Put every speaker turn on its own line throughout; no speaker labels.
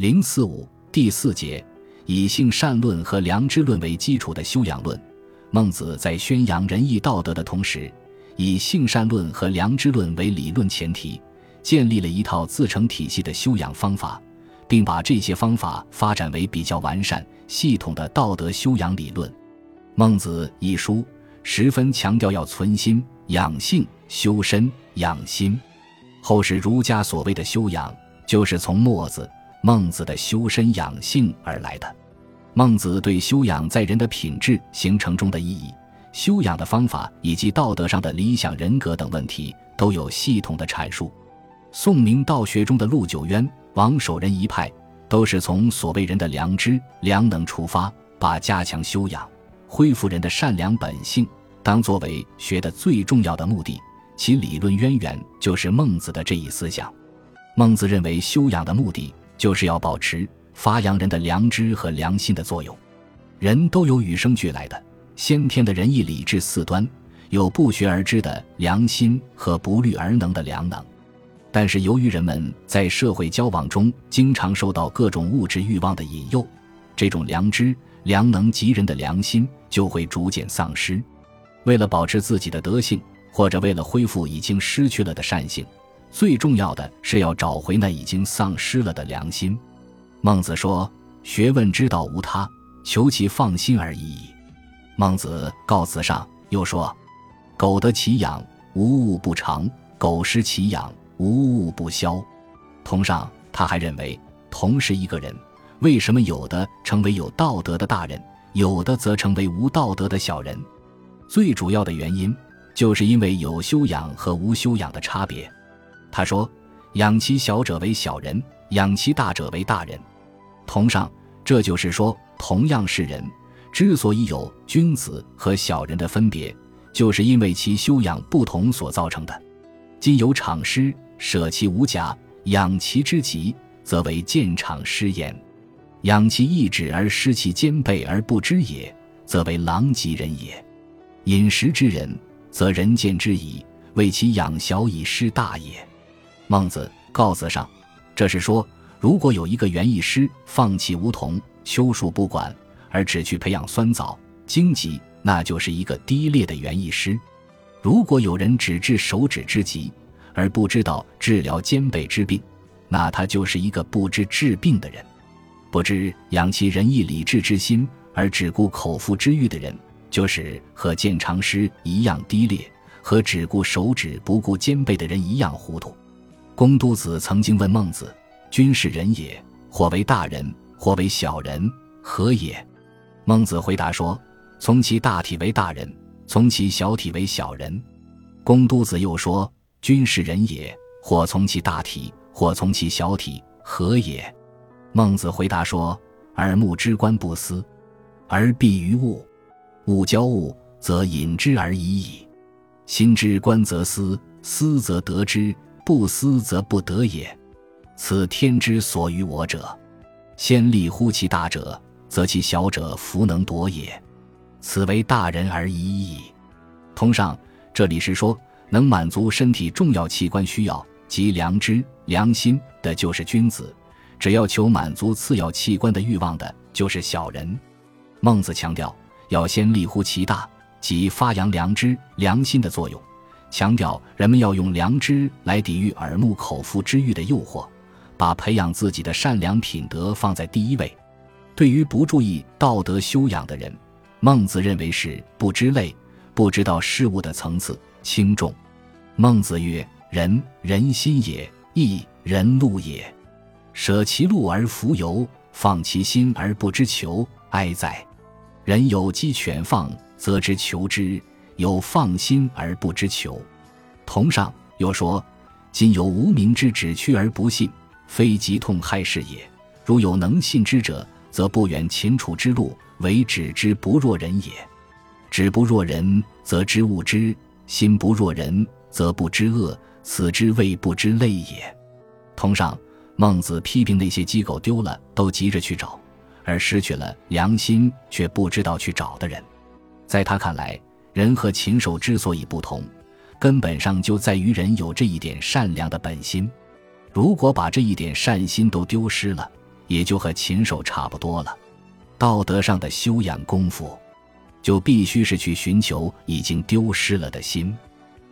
零四五第四节，以性善论和良知论为基础的修养论。孟子在宣扬仁义道德的同时，以性善论和良知论为理论前提，建立了一套自成体系的修养方法，并把这些方法发展为比较完善、系统的道德修养理论。《孟子》一书十分强调要存心养性、修身养心。后世儒家所谓的修养，就是从墨子。孟子的修身养性而来的，孟子对修养在人的品质形成中的意义、修养的方法以及道德上的理想人格等问题都有系统的阐述。宋明道学中的陆九渊、王守仁一派，都是从所谓人的良知、良能出发，把加强修养、恢复人的善良本性当作为学的最重要的目的，其理论渊源就是孟子的这一思想。孟子认为修养的目的。就是要保持发扬人的良知和良心的作用。人都有与生俱来的先天的仁义礼智四端，有不学而知的良心和不虑而能的良能。但是由于人们在社会交往中经常受到各种物质欲望的引诱，这种良知、良能及人的良心就会逐渐丧失。为了保持自己的德性，或者为了恢复已经失去了的善性。最重要的是要找回那已经丧失了的良心。孟子说：“学问之道无他，求其放心而已。”孟子告子上又说：“苟得其养，无物不长；苟失其养，无物不消。”同上他还认为，同是一个人，为什么有的成为有道德的大人，有的则成为无道德的小人？最主要的原因，就是因为有修养和无修养的差别。他说：“养其小者为小人，养其大者为大人。”同上，这就是说，同样是人，之所以有君子和小人的分别，就是因为其修养不同所造成的。今有场师，舍其无甲，养其之极，则为见场师焉；养其意志而失其兼备而不知也，则为狼藉人也。饮食之人，则人见之矣，为其养小以失大也。孟子告子上，这是说，如果有一个园艺师放弃梧桐、秋树不管，而只去培养酸枣、荆棘，那就是一个低劣的园艺师；如果有人只治手指之疾，而不知道治疗肩背之病，那他就是一个不知治病的人；不知养其仁义礼智之心，而只顾口腹之欲的人，就是和见长师一样低劣，和只顾手指不顾肩背的人一样糊涂。公都子曾经问孟子：“君是人也，或为大人，或为小人，何也？”孟子回答说：“从其大体为大人，从其小体为小人。”公都子又说：“君是人也，或从其大体，或从其小体，何也？”孟子回答说：“耳目之观不思，而必于物；物交物，则隐之而已矣。心之观则思，思则得之。”不思则不得也，此天之所与我者。先立乎其大者，则其小者弗能夺也。此为大人而已矣。通上，这里是说，能满足身体重要器官需要及良知、良心的，就是君子；只要求满足次要器官的欲望的，就是小人。孟子强调，要先立乎其大，即发扬良知、良心的作用。强调人们要用良知来抵御耳目口腹之欲的诱惑，把培养自己的善良品德放在第一位。对于不注意道德修养的人，孟子认为是不知类，不知道事物的层次轻重。孟子曰：“人，人心也；义，人路也。舍其路而弗由，放其心而不知求，哀哉！人有鸡犬放，则知求之。”有放心而不知求，同上又说：今有无名之指屈而不信，非疾痛害事也。如有能信之者，则不远秦楚之路，为止之不若人也。止不若人，则知物之；心不若人，则不知恶。此之谓不知类也。同上，孟子批评那些机构丢了都急着去找，而失去了良心却不知道去找的人，在他看来。人和禽兽之所以不同，根本上就在于人有这一点善良的本心。如果把这一点善心都丢失了，也就和禽兽差不多了。道德上的修养功夫，就必须是去寻求已经丢失了的心。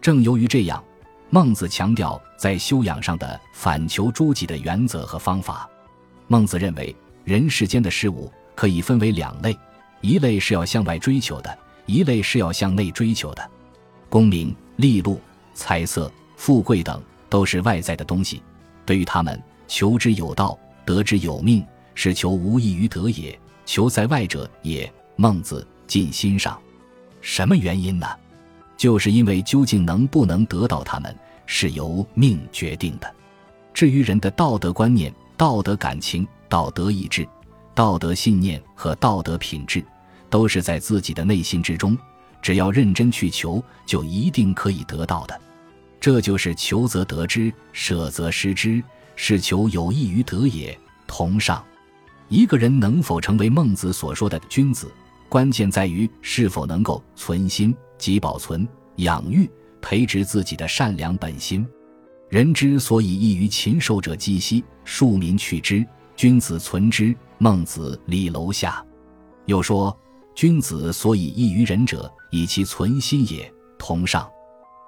正由于这样，孟子强调在修养上的反求诸己的原则和方法。孟子认为，人世间的事物可以分为两类：一类是要向外追求的，一类是要向内追求的。功名利禄、财色、富贵等都是外在的东西，对于他们，求之有道，得之有命，是求无异于得也。求在外者也。孟子尽心上，什么原因呢？就是因为究竟能不能得到他们，是由命决定的。至于人的道德观念。道德感情、道德意志、道德信念和道德品质，都是在自己的内心之中。只要认真去求，就一定可以得到的。这就是求则得之，舍则失之，是求有益于得也。同上，一个人能否成为孟子所说的君子，关键在于是否能够存心即保存、养育、培植自己的善良本心。人之所以异于禽兽者，几息；庶民去之，君子存之。孟子《李楼下》又说：“君子所以异于人者，以其存心也。”同上。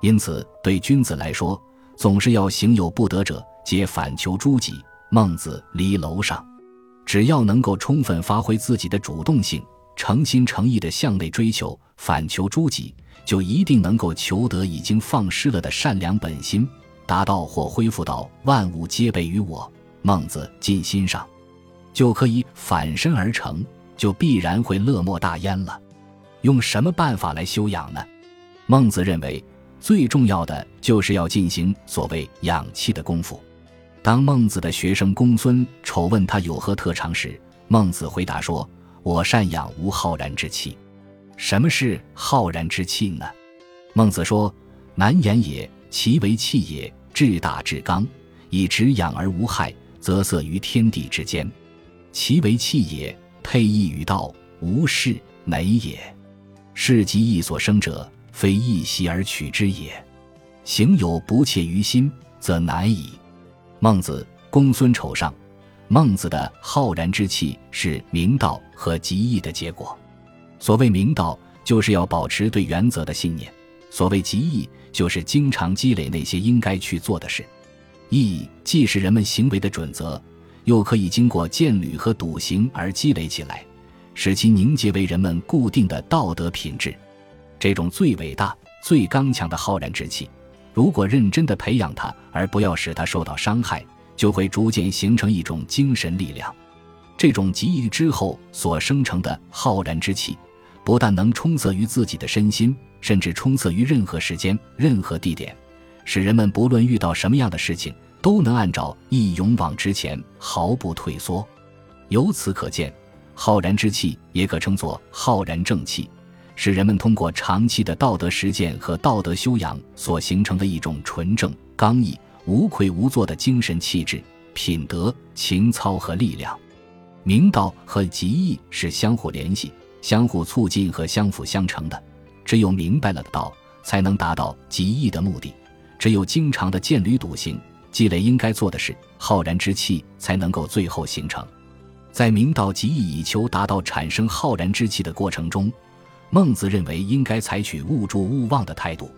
因此，对君子来说，总是要行有不得者，皆反求诸己。孟子《离楼上》，只要能够充分发挥自己的主动性，诚心诚意地向内追求，反求诸己，就一定能够求得已经放失了的善良本心。达到或恢复到万物皆备于我，孟子尽心上，就可以反身而成，就必然会乐莫大焉了。用什么办法来修养呢？孟子认为最重要的就是要进行所谓养气的功夫。当孟子的学生公孙丑问他有何特长时，孟子回答说：“我善养无浩然之气。”什么是浩然之气呢？孟子说：“难言也，其为气也。”至大至刚，以直养而无害，则色于天地之间。其为气也，配义与道，无事馁也。是即意所生者，非一习而取之也。行有不切于心，则难矣。孟子公孙丑上，孟子的浩然之气是明道和极义的结果。所谓明道，就是要保持对原则的信念。所谓极义，就是经常积累那些应该去做的事。义既是人们行为的准则，又可以经过践履和笃行而积累起来，使其凝结为人们固定的道德品质。这种最伟大、最刚强的浩然之气，如果认真的培养它，而不要使它受到伤害，就会逐渐形成一种精神力量。这种给予之后所生成的浩然之气，不但能充塞于自己的身心。甚至充塞于任何时间、任何地点，使人们不论遇到什么样的事情，都能按照义勇往直前，毫不退缩。由此可见，浩然之气也可称作浩然正气，是人们通过长期的道德实践和道德修养所形成的一种纯正、刚毅、无愧无作的精神气质、品德、情操和力量。明道和极义是相互联系、相互促进和相辅相成的。只有明白了道，才能达到极义的目的；只有经常的见履笃行，积累应该做的事，浩然之气才能够最后形成。在明道极义以求达到产生浩然之气的过程中，孟子认为应该采取勿助勿忘的态度。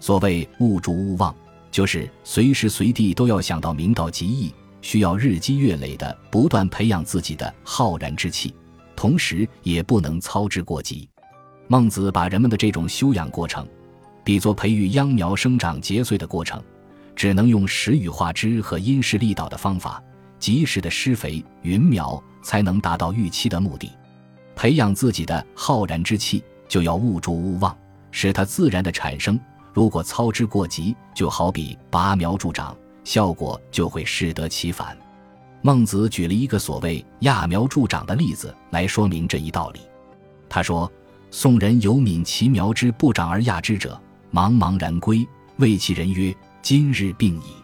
所谓勿助勿忘，就是随时随地都要想到明道极义，需要日积月累的不断培养自己的浩然之气，同时也不能操之过急。孟子把人们的这种修养过程，比作培育秧苗生长结穗的过程，只能用时雨化之和因势利导的方法，及时的施肥匀苗，才能达到预期的目的。培养自己的浩然之气，就要勿助勿忘，使它自然的产生。如果操之过急，就好比拔苗助长，效果就会适得其反。孟子举了一个所谓揠苗助长的例子来说明这一道理。他说。宋人有敏其苗之不长而揠之者，茫茫然归，谓其人曰：“今日病矣。”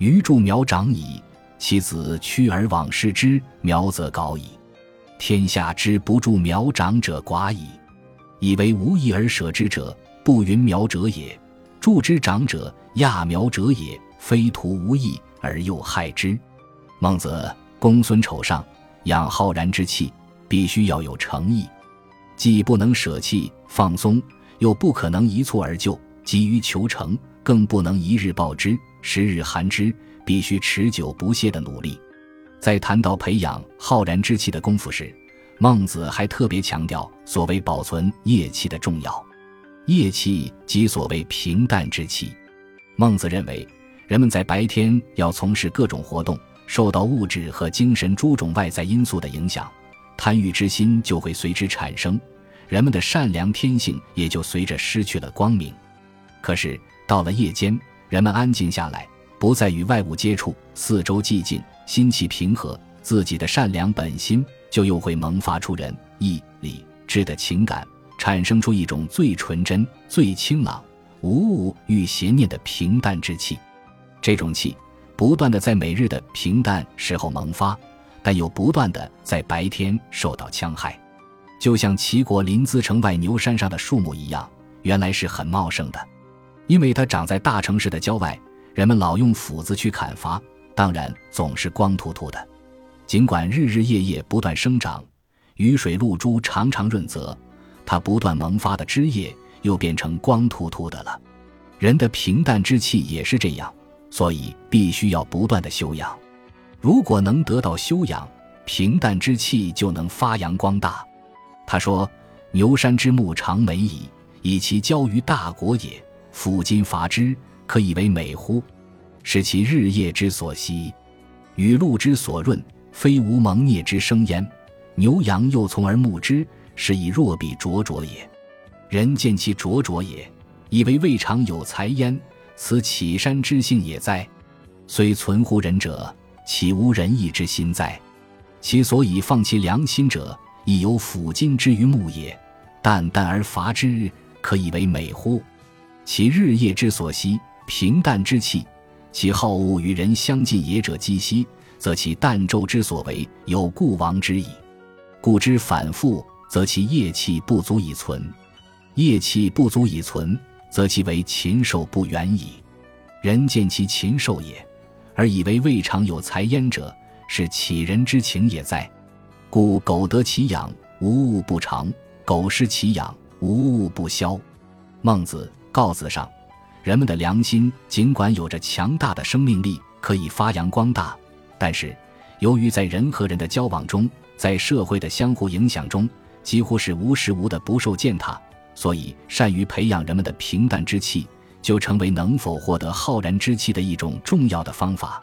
余助苗长矣，其子趋而往视之，苗则高矣。天下之不助苗长者寡矣，以为无益而舍之者，不云苗者也；助之长者，揠苗者也。非徒无益而又害之。孟子公孙丑上，养浩然之气，必须要有诚意，既不能舍弃放松，又不可能一蹴而就，急于求成，更不能一日暴之，十日寒之，必须持久不懈的努力。在谈到培养浩然之气的功夫时，孟子还特别强调所谓保存业气的重要。业气即所谓平淡之气。孟子认为，人们在白天要从事各种活动，受到物质和精神诸种外在因素的影响，贪欲之心就会随之产生，人们的善良天性也就随着失去了光明。可是到了夜间，人们安静下来，不再与外物接触，四周寂静，心气平和，自己的善良本心就又会萌发出仁义礼智的情感，产生出一种最纯真、最清朗。无物欲邪念的平淡之气，这种气不断的在每日的平淡时候萌发，但又不断的在白天受到戕害，就像齐国临淄城外牛山上的树木一样，原来是很茂盛的，因为它长在大城市的郊外，人们老用斧子去砍伐，当然总是光秃秃的。尽管日日夜夜不断生长，雨水露珠常常润泽，它不断萌发的枝叶。又变成光秃秃的了。人的平淡之气也是这样，所以必须要不断的修养。如果能得到修养，平淡之气就能发扬光大。他说：“牛山之木长美矣，以其交于大国也。斧今伐之，可以为美乎？是其日夜之所息，雨露之所润，非无蒙孽之生焉。牛羊又从而牧之，是以若比灼灼也。”人见其灼灼也，以为未尝有才焉，此启山之性也哉？虽存乎人者，岂无仁义之心哉？其所以放其良心者，亦有斧金之于木也。淡淡而伐之，可以为美乎？其日夜之所息，平淡之气，其好恶与人相近也者积息，则其淡昼之所为，有故亡之矣。故之反复，则其业气不足以存。业气不足以存，则其为禽兽不远矣。人见其禽兽也，而以为未尝有才焉者，是乞人之情也哉？故苟得其养，无物不长；苟失其养，无物不消。孟子告子上，人们的良心尽管有着强大的生命力，可以发扬光大，但是由于在人和人的交往中，在社会的相互影响中，几乎是无时无的不受践踏。所以，善于培养人们的平淡之气，就成为能否获得浩然之气的一种重要的方法。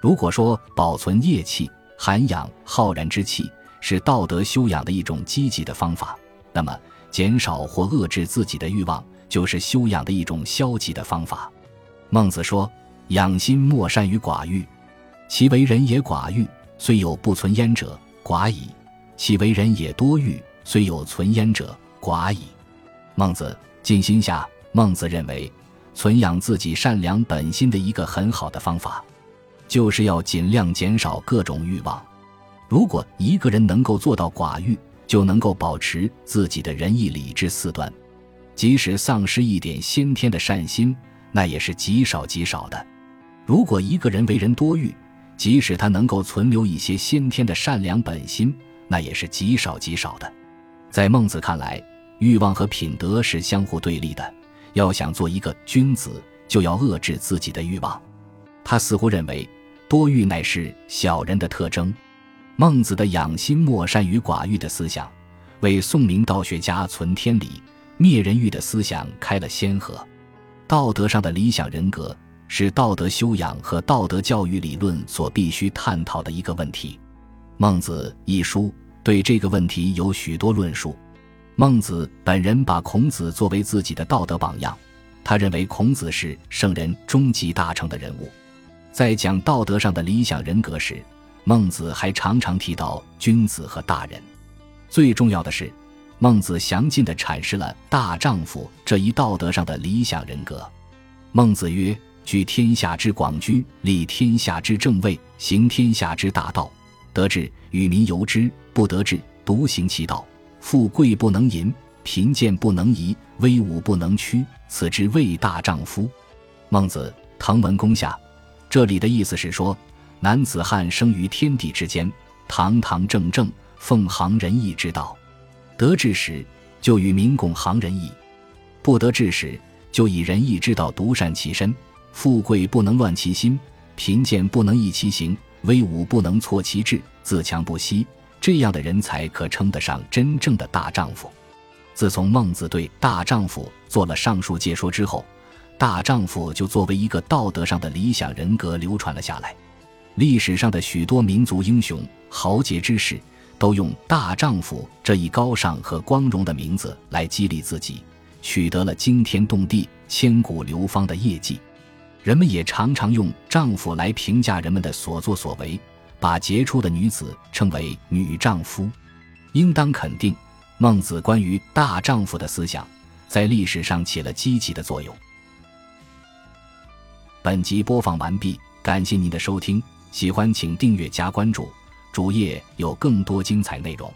如果说保存业气、涵养浩然之气是道德修养的一种积极的方法，那么减少或遏制自己的欲望就是修养的一种消极的方法。孟子说：“养心莫善于寡欲，其为人也寡欲，虽有不存焉者，寡矣；其为人也多欲，虽有存焉者，寡矣。”孟子静心下，孟子认为，存养自己善良本心的一个很好的方法，就是要尽量减少各种欲望。如果一个人能够做到寡欲，就能够保持自己的仁义礼智四端，即使丧失一点先天的善心，那也是极少极少的。如果一个人为人多欲，即使他能够存留一些先天的善良本心，那也是极少极少的。在孟子看来。欲望和品德是相互对立的，要想做一个君子，就要遏制自己的欲望。他似乎认为，多欲乃是小人的特征。孟子的养心莫善于寡欲的思想，为宋明道学家存天理、灭人欲的思想开了先河。道德上的理想人格，是道德修养和道德教育理论所必须探讨的一个问题。《孟子》一书对这个问题有许多论述。孟子本人把孔子作为自己的道德榜样，他认为孔子是圣人终极大成的人物。在讲道德上的理想人格时，孟子还常常提到君子和大人。最重要的是，孟子详尽地阐释了大丈夫这一道德上的理想人格。孟子曰：“居天下之广居，立天下之正位，行天下之大道，得志与民由之；不得志，独行其道。”富贵不能淫，贫贱不能移，威武不能屈，此之谓大丈夫。孟子滕文公下，这里的意思是说，男子汉生于天地之间，堂堂正正，奉行仁义之道。得志时，就与民共行仁义；不得志时，就以仁义之道独善其身。富贵不能乱其心，贫贱不能易其行，威武不能挫其志，自强不息。这样的人才可称得上真正的大丈夫。自从孟子对大丈夫做了上述解说之后，大丈夫就作为一个道德上的理想人格流传了下来。历史上的许多民族英雄、豪杰之士，都用“大丈夫”这一高尚和光荣的名字来激励自己，取得了惊天动地、千古流芳的业绩。人们也常常用“丈夫”来评价人们的所作所为，把杰出的女子称为“女丈夫”。应当肯定，孟子关于大丈夫的思想，在历史上起了积极的作用。本集播放完毕，感谢您的收听，喜欢请订阅加关注，主页有更多精彩内容。